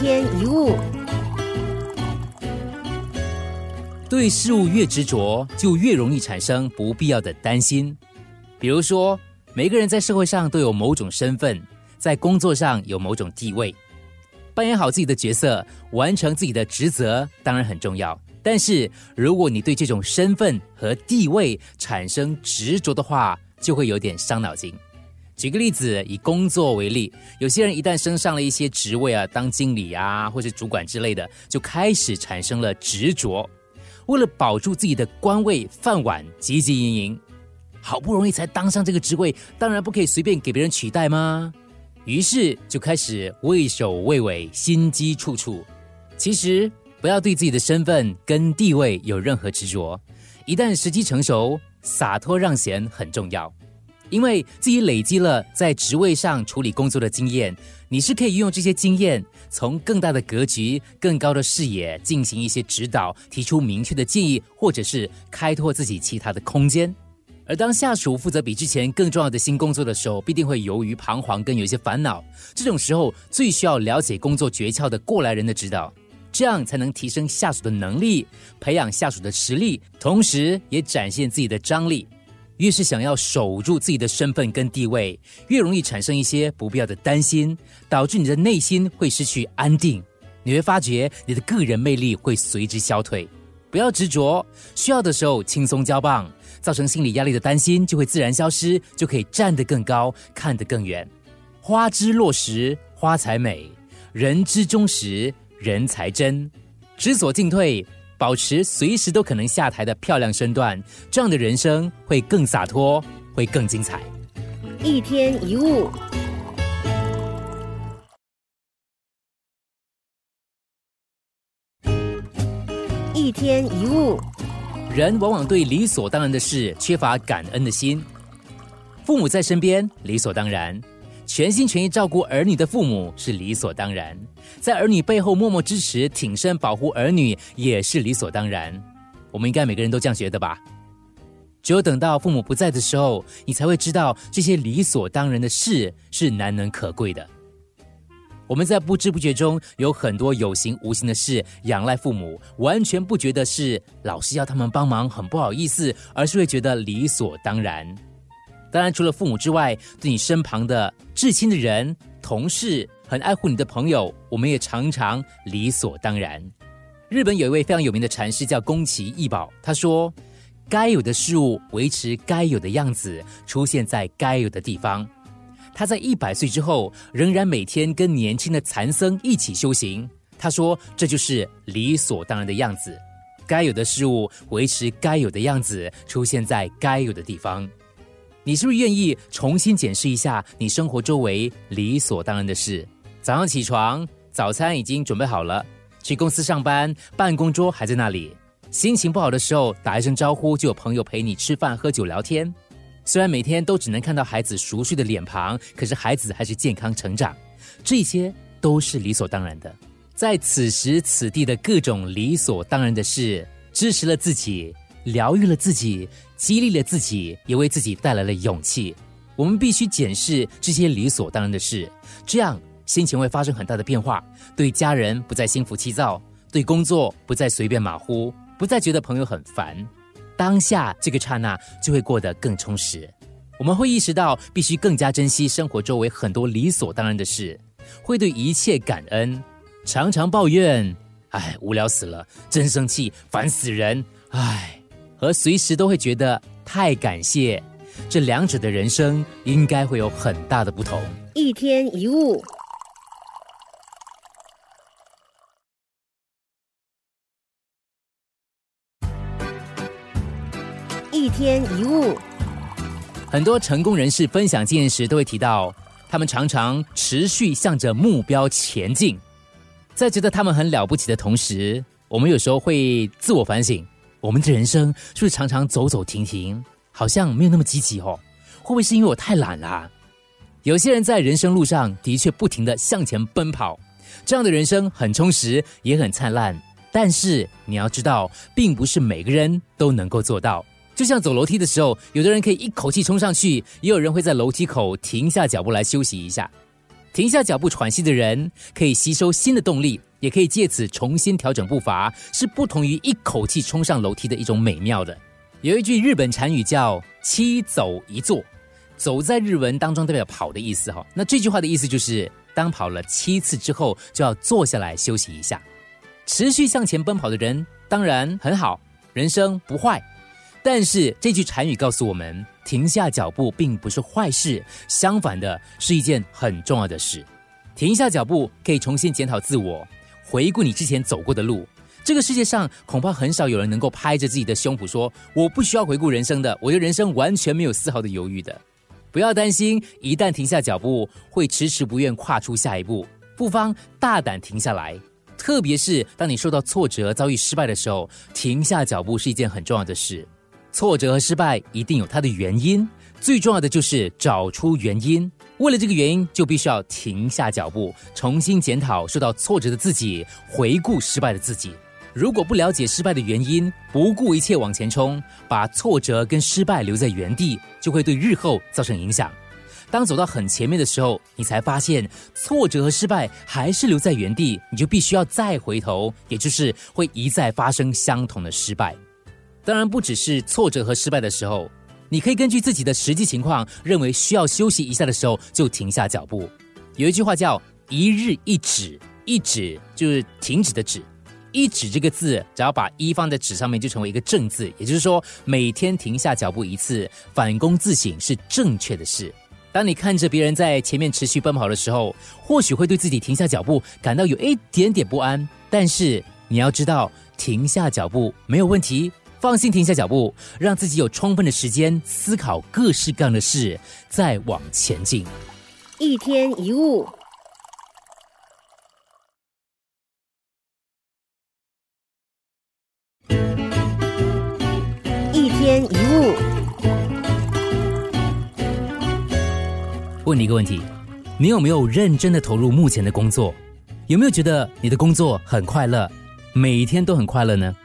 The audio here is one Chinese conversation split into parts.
天一物，对事物越执着，就越容易产生不必要的担心。比如说，每个人在社会上都有某种身份，在工作上有某种地位，扮演好自己的角色，完成自己的职责，当然很重要。但是，如果你对这种身份和地位产生执着的话，就会有点伤脑筋。举个例子，以工作为例，有些人一旦升上了一些职位啊，当经理啊，或是主管之类的，就开始产生了执着。为了保住自己的官位饭碗，汲汲营营，好不容易才当上这个职位，当然不可以随便给别人取代吗？于是就开始畏首畏尾，心机处处。其实不要对自己的身份跟地位有任何执着，一旦时机成熟，洒脱让贤很重要。因为自己累积了在职位上处理工作的经验，你是可以用这些经验，从更大的格局、更高的视野进行一些指导，提出明确的建议，或者是开拓自己其他的空间。而当下属负责比之前更重要的新工作的时候，必定会由于彷徨跟有一些烦恼。这种时候最需要了解工作诀窍的过来人的指导，这样才能提升下属的能力，培养下属的实力，同时也展现自己的张力。越是想要守住自己的身份跟地位，越容易产生一些不必要的担心，导致你的内心会失去安定。你会发觉你的个人魅力会随之消退。不要执着，需要的时候轻松交棒，造成心理压力的担心就会自然消失，就可以站得更高，看得更远。花之落时花才美，人之终时人才真。知所进退。保持随时都可能下台的漂亮身段，这样的人生会更洒脱，会更精彩。一天一物，一天一物，人往往对理所当然的事缺乏感恩的心。父母在身边，理所当然。全心全意照顾儿女的父母是理所当然，在儿女背后默默支持、挺身保护儿女也是理所当然。我们应该每个人都这样觉得吧？只有等到父母不在的时候，你才会知道这些理所当然的事是难能可贵的。我们在不知不觉中有很多有形无形的事仰赖父母，完全不觉得是老师要他们帮忙很不好意思，而是会觉得理所当然。当然，除了父母之外，对你身旁的至亲的人、同事、很爱护你的朋友，我们也常常理所当然。日本有一位非常有名的禅师叫宫崎义宝，他说：“该有的事物维持该有的样子，出现在该有的地方。”他在一百岁之后，仍然每天跟年轻的禅僧一起修行。他说：“这就是理所当然的样子，该有的事物维持该有的样子，出现在该有的地方。”你是不是愿意重新检视一下你生活周围理所当然的事？早上起床，早餐已经准备好了；去公司上班，办公桌还在那里。心情不好的时候，打一声招呼就有朋友陪你吃饭、喝酒、聊天。虽然每天都只能看到孩子熟睡的脸庞，可是孩子还是健康成长。这些都是理所当然的。在此时此地的各种理所当然的事，支持了自己。疗愈了自己，激励了自己，也为自己带来了勇气。我们必须检视这些理所当然的事，这样心情会发生很大的变化。对家人不再心浮气躁，对工作不再随便马虎，不再觉得朋友很烦。当下这个刹那就会过得更充实。我们会意识到必须更加珍惜生活周围很多理所当然的事，会对一切感恩。常常抱怨，哎，无聊死了，真生气，烦死人，哎。和随时都会觉得太感谢，这两者的人生应该会有很大的不同。一天一物，一天一物。很多成功人士分享经验时，都会提到他们常常持续向着目标前进。在觉得他们很了不起的同时，我们有时候会自我反省。我们的人生是不是常常走走停停，好像没有那么积极哦？会不会是因为我太懒了？有些人在人生路上的确不停的向前奔跑，这样的人生很充实，也很灿烂。但是你要知道，并不是每个人都能够做到。就像走楼梯的时候，有的人可以一口气冲上去，也有人会在楼梯口停下脚步来休息一下。停下脚步喘息的人，可以吸收新的动力，也可以借此重新调整步伐，是不同于一口气冲上楼梯的一种美妙的。有一句日本禅语叫“七走一坐”，走在日文当中代表跑的意思哈。那这句话的意思就是，当跑了七次之后，就要坐下来休息一下。持续向前奔跑的人当然很好，人生不坏。但是这句禅语告诉我们，停下脚步并不是坏事，相反的是一件很重要的事。停下脚步可以重新检讨自我，回顾你之前走过的路。这个世界上恐怕很少有人能够拍着自己的胸脯说：“我不需要回顾人生的，我的人生完全没有丝毫的犹豫的。”不要担心，一旦停下脚步，会迟迟不愿跨出下一步。不妨大胆停下来，特别是当你受到挫折、遭遇失败的时候，停下脚步是一件很重要的事。挫折和失败一定有它的原因，最重要的就是找出原因。为了这个原因，就必须要停下脚步，重新检讨受到挫折的自己，回顾失败的自己。如果不了解失败的原因，不顾一切往前冲，把挫折跟失败留在原地，就会对日后造成影响。当走到很前面的时候，你才发现挫折和失败还是留在原地，你就必须要再回头，也就是会一再发生相同的失败。当然，不只是挫折和失败的时候，你可以根据自己的实际情况，认为需要休息一下的时候，就停下脚步。有一句话叫“一日一止”，一止就是停止的止。一指这个字，只要把一放在纸上面，就成为一个正字。也就是说，每天停下脚步一次，反躬自省是正确的事。当你看着别人在前面持续奔跑的时候，或许会对自己停下脚步感到有一点点不安。但是你要知道，停下脚步没有问题，放心停下脚步，让自己有充分的时间思考各式各样的事，再往前进。一天一物。天一物，问你一个问题：你有没有认真的投入目前的工作？有没有觉得你的工作很快乐，每一天都很快乐呢？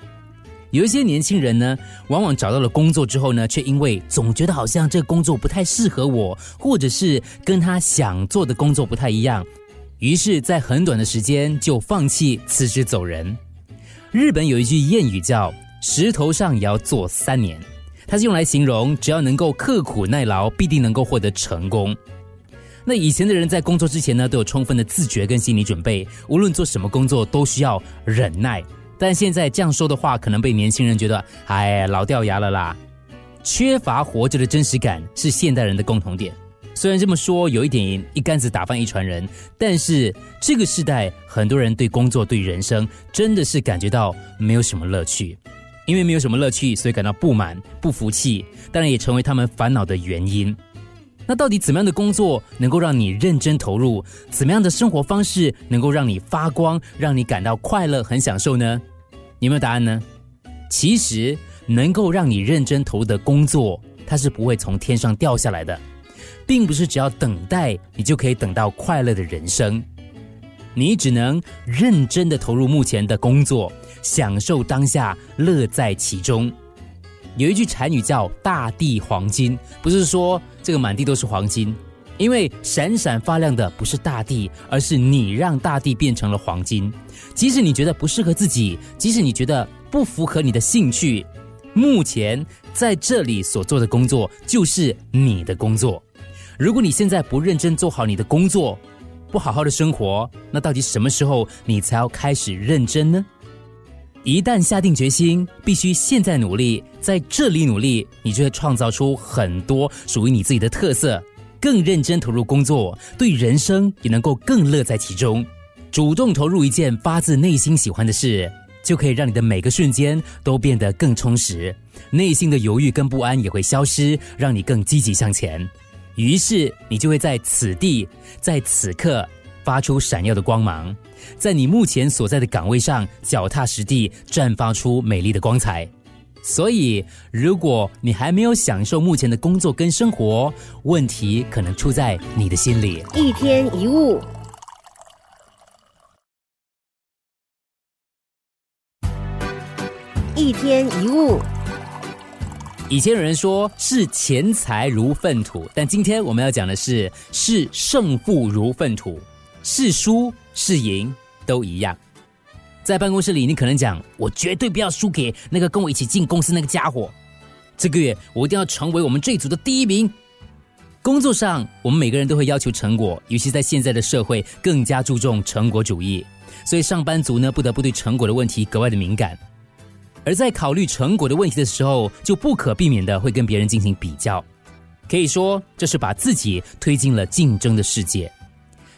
有一些年轻人呢，往往找到了工作之后呢，却因为总觉得好像这个工作不太适合我，或者是跟他想做的工作不太一样，于是，在很短的时间就放弃辞职走人。日本有一句谚语叫。石头上也要做三年，它是用来形容只要能够刻苦耐劳，必定能够获得成功。那以前的人在工作之前呢，都有充分的自觉跟心理准备，无论做什么工作都需要忍耐。但现在这样说的话，可能被年轻人觉得哎老掉牙了啦。缺乏活着的真实感是现代人的共同点。虽然这么说有一点一竿子打翻一船人，但是这个时代很多人对工作对人生真的是感觉到没有什么乐趣。因为没有什么乐趣，所以感到不满、不服气，当然也成为他们烦恼的原因。那到底怎么样的工作能够让你认真投入？怎么样的生活方式能够让你发光，让你感到快乐、很享受呢？有没有答案呢？其实，能够让你认真投入的工作，它是不会从天上掉下来的，并不是只要等待你就可以等到快乐的人生。你只能认真的投入目前的工作。享受当下，乐在其中。有一句禅语叫“大地黄金”，不是说这个满地都是黄金，因为闪闪发亮的不是大地，而是你让大地变成了黄金。即使你觉得不适合自己，即使你觉得不符合你的兴趣，目前在这里所做的工作就是你的工作。如果你现在不认真做好你的工作，不好好的生活，那到底什么时候你才要开始认真呢？一旦下定决心，必须现在努力，在这里努力，你就会创造出很多属于你自己的特色，更认真投入工作，对人生也能够更乐在其中。主动投入一件发自内心喜欢的事，就可以让你的每个瞬间都变得更充实，内心的犹豫跟不安也会消失，让你更积极向前。于是，你就会在此地，在此刻。发出闪耀的光芒，在你目前所在的岗位上脚踏实地，绽放出美丽的光彩。所以，如果你还没有享受目前的工作跟生活，问题可能出在你的心里。一天一物，一天一物。以前有人说视钱财如粪土，但今天我们要讲的是视胜负如粪土，是输是赢都一样。在办公室里，你可能讲：“我绝对不要输给那个跟我一起进公司那个家伙。这个月我一定要成为我们这组的第一名。”工作上，我们每个人都会要求成果，尤其在现在的社会更加注重成果主义，所以上班族呢不得不对成果的问题格外的敏感。而在考虑成果的问题的时候，就不可避免的会跟别人进行比较，可以说这是把自己推进了竞争的世界。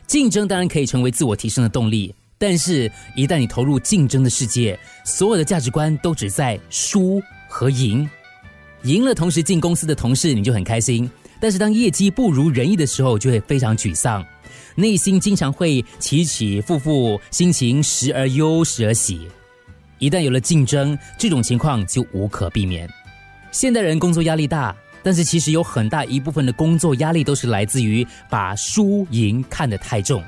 竞争当然可以成为自我提升的动力，但是一旦你投入竞争的世界，所有的价值观都只在输和赢。赢了，同时进公司的同事你就很开心，但是当业绩不如人意的时候，就会非常沮丧，内心经常会起起伏伏，心情时而忧，时而喜。一旦有了竞争，这种情况就无可避免。现代人工作压力大，但是其实有很大一部分的工作压力都是来自于把输赢看得太重。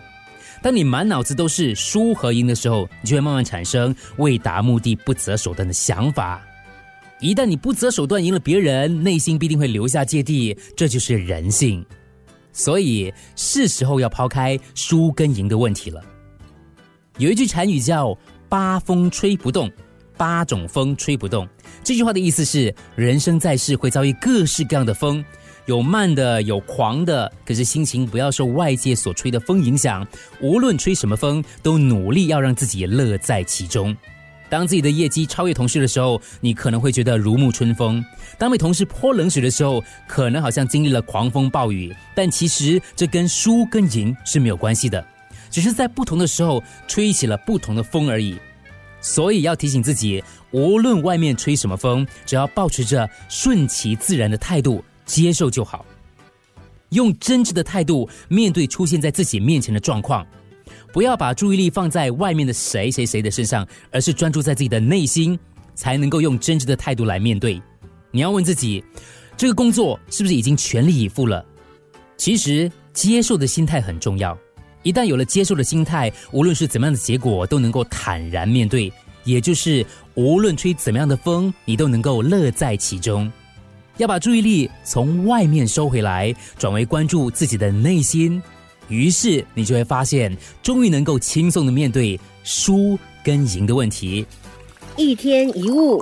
当你满脑子都是输和赢的时候，你就会慢慢产生为达目的不择手段的想法。一旦你不择手段赢了别人，内心必定会留下芥蒂，这就是人性。所以是时候要抛开输跟赢的问题了。有一句禅语叫。八风吹不动，八种风吹不动。这句话的意思是，人生在世会遭遇各式各样的风，有慢的，有狂的。可是心情不要受外界所吹的风影响，无论吹什么风，都努力要让自己乐在其中。当自己的业绩超越同事的时候，你可能会觉得如沐春风；当被同事泼冷水的时候，可能好像经历了狂风暴雨。但其实这跟输跟赢是没有关系的。只是在不同的时候吹起了不同的风而已，所以要提醒自己，无论外面吹什么风，只要保持着顺其自然的态度接受就好，用真挚的态度面对出现在自己面前的状况，不要把注意力放在外面的谁谁谁的身上，而是专注在自己的内心，才能够用真挚的态度来面对。你要问自己，这个工作是不是已经全力以赴了？其实接受的心态很重要。一旦有了接受的心态，无论是怎么样的结果，都能够坦然面对。也就是无论吹怎么样的风，你都能够乐在其中。要把注意力从外面收回来，转为关注自己的内心。于是你就会发现，终于能够轻松的面对输跟赢的问题。一天一物。